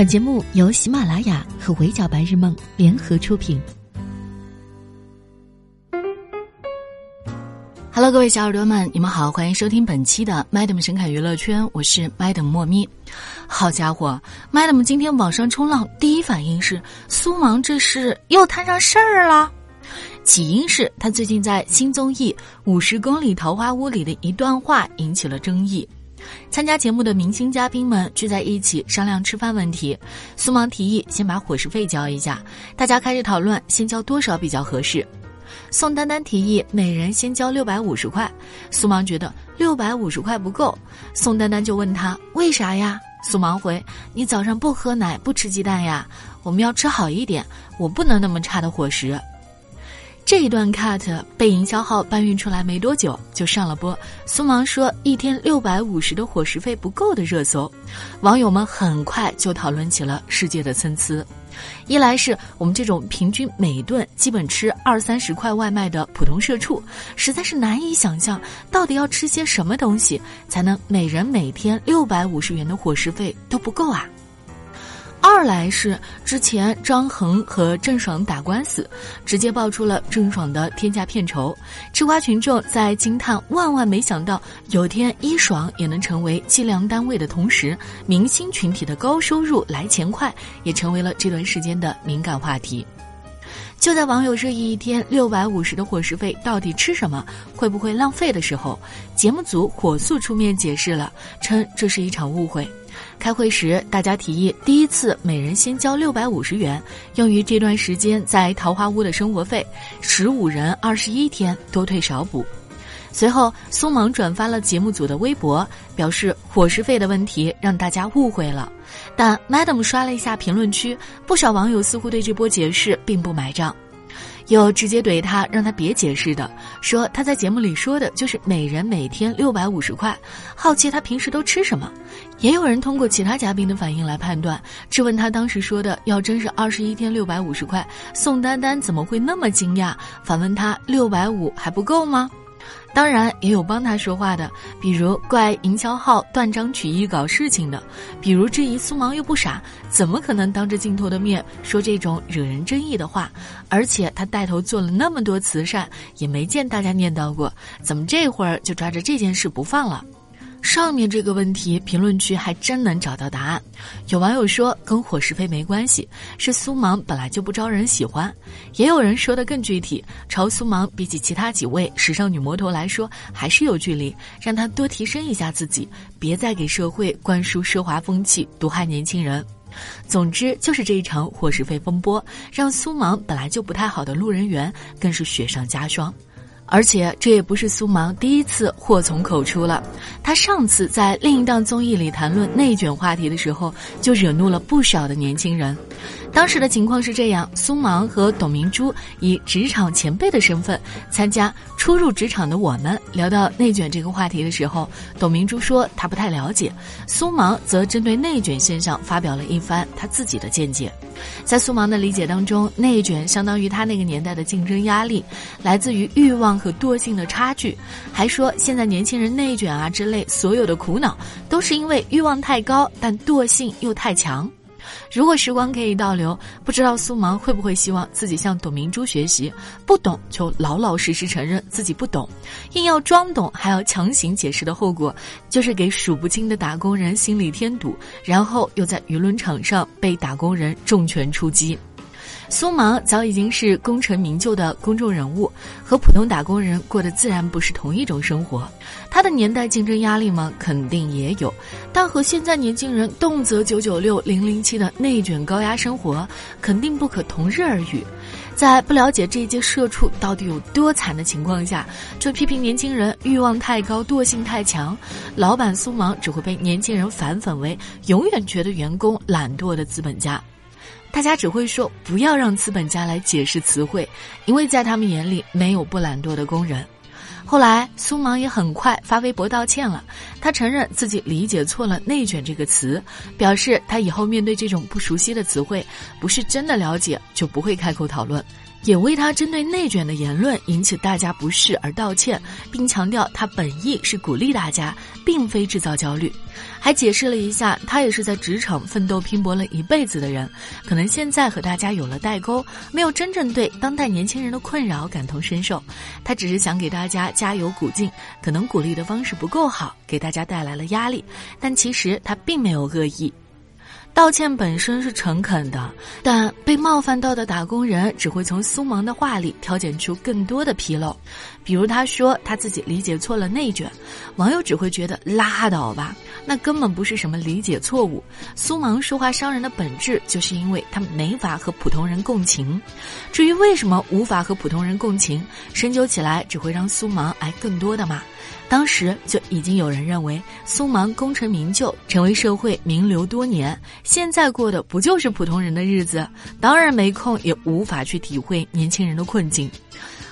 本节目由喜马拉雅和围剿白日梦联合出品。Hello，各位小耳朵们，你们好，欢迎收听本期的 Madam 神侃娱乐圈，我是 Madam 莫咪。好家伙，Madam 今天网上冲浪第一反应是苏芒这是又摊上事儿了。起因是他最近在新综艺《五十公里桃花坞》里的一段话引起了争议。参加节目的明星嘉宾们聚在一起商量吃饭问题，苏芒提议先把伙食费交一下，大家开始讨论先交多少比较合适。宋丹丹提议每人先交六百五十块，苏芒觉得六百五十块不够，宋丹丹就问他为啥呀？苏芒回：你早上不喝奶不吃鸡蛋呀？我们要吃好一点，我不能那么差的伙食。这一段 cut 被营销号搬运出来没多久就上了播。苏芒说一天六百五十的伙食费不够的热搜，网友们很快就讨论起了世界的参差。一来是我们这种平均每顿基本吃二三十块外卖的普通社畜，实在是难以想象到底要吃些什么东西才能每人每天六百五十元的伙食费都不够啊。二来是之前张恒和郑爽打官司，直接爆出了郑爽的天价片酬，吃瓜群众在惊叹万万没想到有天一爽也能成为计量单位的同时，明星群体的高收入来钱快，也成为了这段时间的敏感话题。就在网友热议一天六百五十的伙食费到底吃什么，会不会浪费的时候，节目组火速出面解释了，称这是一场误会。开会时，大家提议第一次每人先交六百五十元，用于这段时间在桃花坞的生活费；十五人二十一天多退少补。随后，苏芒转发了节目组的微博，表示伙食费的问题让大家误会了。但 Madam 刷了一下评论区，不少网友似乎对这波解释并不买账。有直接怼他，让他别解释的，说他在节目里说的就是每人每天六百五十块，好奇他平时都吃什么。也有人通过其他嘉宾的反应来判断，质问他当时说的要真是二十一天六百五十块，宋丹丹怎么会那么惊讶？反问他六百五还不够吗？当然也有帮他说话的，比如怪营销号断章取义搞事情的，比如质疑苏芒又不傻，怎么可能当着镜头的面说这种惹人争议的话？而且他带头做了那么多慈善，也没见大家念叨过，怎么这会儿就抓着这件事不放了？上面这个问题，评论区还真能找到答案。有网友说跟伙食费没关系，是苏芒本来就不招人喜欢。也有人说的更具体，朝苏芒比起其他几位时尚女魔头来说还是有距离，让她多提升一下自己，别再给社会灌输奢华风气，毒害年轻人。总之，就是这一场伙食费风波，让苏芒本来就不太好的路人缘更是雪上加霜。而且这也不是苏芒第一次祸从口出了，他上次在另一档综艺里谈论内卷话题的时候，就惹怒了不少的年轻人。当时的情况是这样：苏芒和董明珠以职场前辈的身份参加初入职场的我们，聊到内卷这个话题的时候，董明珠说她不太了解，苏芒则针对内卷现象发表了一番他自己的见解。在苏芒的理解当中，内卷相当于他那个年代的竞争压力，来自于欲望和惰性的差距。还说现在年轻人内卷啊之类所有的苦恼，都是因为欲望太高，但惰性又太强。如果时光可以倒流，不知道苏芒会不会希望自己向董明珠学习，不懂就老老实实承认自己不懂，硬要装懂还要强行解释的后果，就是给数不清的打工人心里添堵，然后又在舆论场上被打工人重拳出击。苏芒早已经是功成名就的公众人物，和普通打工人过的自然不是同一种生活。他的年代竞争压力吗？肯定也有，但和现在年轻人动辄九九六、零零七的内卷高压生活，肯定不可同日而语。在不了解这一届社畜到底有多惨的情况下，就批评年轻人欲望太高、惰性太强，老板苏芒只会被年轻人反粉为永远觉得员工懒惰的资本家。大家只会说不要让资本家来解释词汇，因为在他们眼里没有不懒惰的工人。后来苏芒也很快发微博道歉了，他承认自己理解错了“内卷”这个词，表示他以后面对这种不熟悉的词汇，不是真的了解就不会开口讨论。也为他针对内卷的言论引起大家不适而道歉，并强调他本意是鼓励大家，并非制造焦虑。还解释了一下，他也是在职场奋斗拼搏了一辈子的人，可能现在和大家有了代沟，没有真正对当代年轻人的困扰感同身受。他只是想给大家加油鼓劲，可能鼓励的方式不够好，给大家带来了压力，但其实他并没有恶意。道歉本身是诚恳的，但被冒犯到的打工人只会从苏芒的话里挑拣出更多的纰漏。比如他说他自己理解错了内卷，网友只会觉得拉倒吧，那根本不是什么理解错误。苏芒说话伤人的本质，就是因为他没法和普通人共情。至于为什么无法和普通人共情，深究起来只会让苏芒挨更多的骂。当时就已经有人认为苏芒功成名就，成为社会名流多年，现在过的不就是普通人的日子？当然没空，也无法去体会年轻人的困境。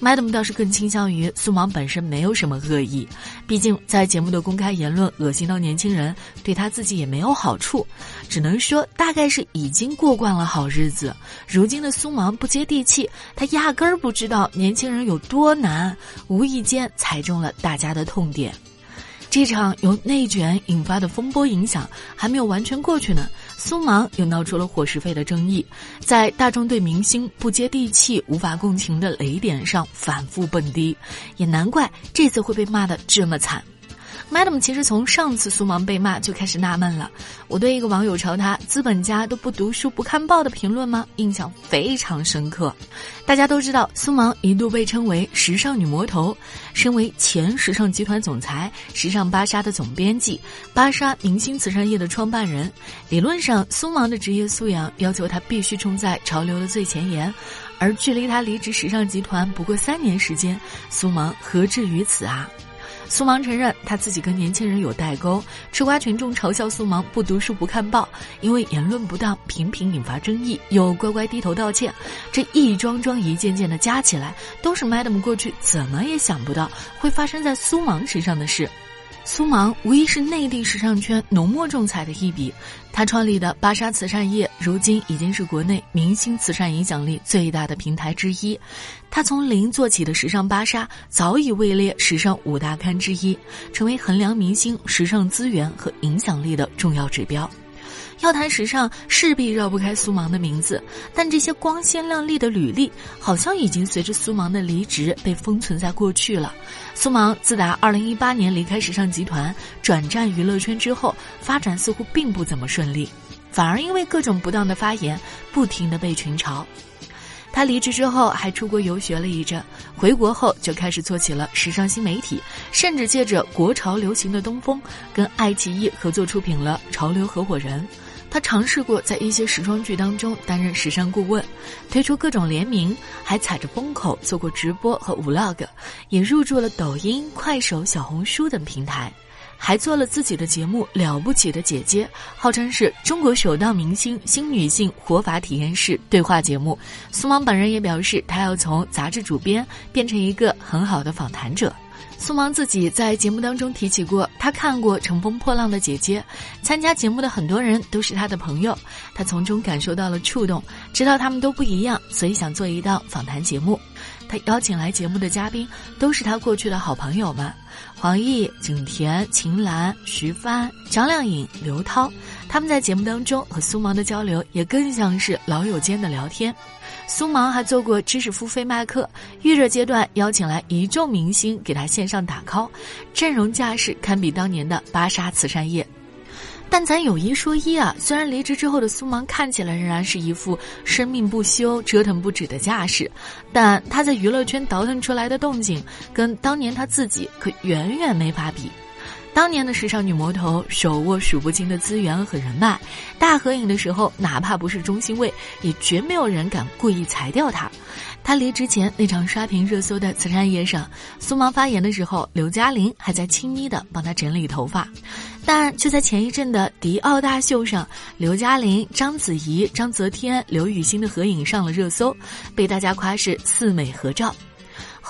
Madam 倒是更倾向于苏芒本身没有什么恶意，毕竟在节目的公开言论恶心到年轻人，对他自己也没有好处，只能说大概是已经过惯了好日子。如今的苏芒不接地气，他压根儿不知道年轻人有多难，无意间踩中了大家的痛点。这场由内卷引发的风波影响还没有完全过去呢，苏芒又闹出了伙食费的争议，在大众对明星不接地气、无法共情的雷点上反复蹦迪，也难怪这次会被骂得这么惨。Madam 其实从上次苏芒被骂就开始纳闷了。我对一个网友朝他“资本家都不读书不看报”的评论吗？印象非常深刻。大家都知道，苏芒一度被称为“时尚女魔头”，身为前时尚集团总裁、时尚芭莎的总编辑、芭莎明星慈善业的创办人，理论上苏芒的职业素养要求他必须冲在潮流的最前沿，而距离他离职时尚集团不过三年时间，苏芒何至于此啊？苏芒承认他自己跟年轻人有代沟，吃瓜群众嘲笑苏芒不读书不看报，因为言论不当频频引发争议，又乖乖低头道歉，这一桩桩一件件的加起来，都是 Madam 过去怎么也想不到会发生在苏芒身上的事。苏芒无疑是内地时尚圈浓墨重彩的一笔，他创立的芭莎慈善业，如今已经是国内明星慈善影响力最大的平台之一。他从零做起的时尚芭莎，早已位列时尚五大刊之一，成为衡量明星时尚资源和影响力的重要指标。要谈时尚，势必绕不开苏芒的名字，但这些光鲜亮丽的履历，好像已经随着苏芒的离职被封存在过去了。苏芒自打2018年离开时尚集团，转战娱乐圈之后，发展似乎并不怎么顺利，反而因为各种不当的发言，不停的被群嘲。他离职之后还出国游学了一阵，回国后就开始做起了时尚新媒体，甚至借着国潮流行的东风，跟爱奇艺合作出品了《潮流合伙人》。他尝试过在一些时装剧当中担任时尚顾问，推出各种联名，还踩着风口做过直播和 vlog，也入驻了抖音、快手、小红书等平台。还做了自己的节目《了不起的姐姐》，号称是中国首档明星新女性活法体验式对话节目。苏芒本人也表示，他要从杂志主编变成一个很好的访谈者。苏芒自己在节目当中提起过，他看过《乘风破浪的姐姐》，参加节目的很多人都是他的朋友，他从中感受到了触动，知道他们都不一样，所以想做一档访谈节目。他邀请来节目的嘉宾都是他过去的好朋友们。黄奕、景甜、秦岚、徐帆、张靓颖、刘涛，他们在节目当中和苏芒的交流也更像是老友间的聊天。苏芒还做过知识付费卖课，预热阶段邀请来一众明星给他线上打 call，阵容架势堪比当年的芭莎慈善夜。但咱有一说一啊，虽然离职之后的苏芒看起来仍然是一副生命不休、折腾不止的架势，但他在娱乐圈倒腾出来的动静，跟当年他自己可远远没法比。当年的时尚女魔头手握数不清的资源和人脉，大合影的时候，哪怕不是中心位，也绝没有人敢故意裁掉她。她离职前那场刷屏热搜的慈善夜上，苏芒发言的时候，刘嘉玲还在亲昵的帮她整理头发。但就在前一阵的迪奥大秀上，刘嘉玲、章子怡、章泽天、刘雨昕的合影上了热搜，被大家夸是四美合照。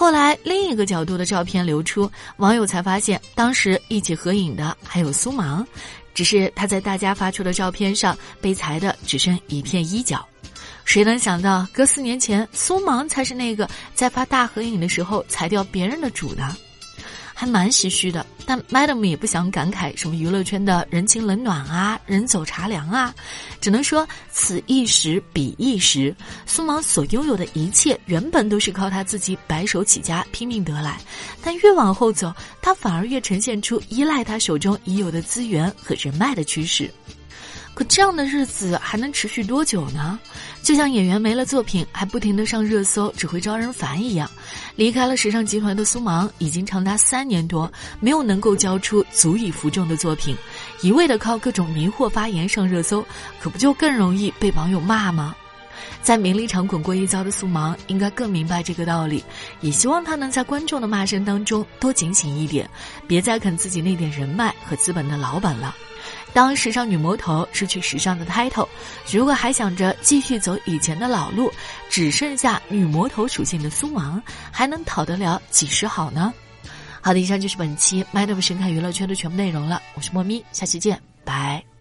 后来另一个角度的照片流出，网友才发现当时一起合影的还有苏芒，只是他在大家发出的照片上被裁的只剩一片衣角。谁能想到，隔四年前，苏芒才是那个在发大合影的时候裁掉别人的主呢？还蛮唏嘘的，但 Madam 也不想感慨什么娱乐圈的人情冷暖啊，人走茶凉啊，只能说此一时彼一时。苏芒所拥有的一切，原本都是靠他自己白手起家拼命得来，但越往后走，他反而越呈现出依赖他手中已有的资源和人脉的趋势。可这样的日子还能持续多久呢？就像演员没了作品还不停的上热搜，只会招人烦一样。离开了时尚集团的苏芒，已经长达三年多没有能够交出足以服众的作品，一味的靠各种迷惑发言上热搜，可不就更容易被网友骂吗？在名利场滚过一遭的苏芒，应该更明白这个道理，也希望他能在观众的骂声当中多警醒一点，别再啃自己那点人脉和资本的老本了。当时尚女魔头失去时尚的 title，如果还想着继续走以前的老路，只剩下女魔头属性的苏芒，还能讨得了几时好呢？好的，以上就是本期 Madam 神侃娱乐圈的全部内容了。我是莫咪，下期见，拜。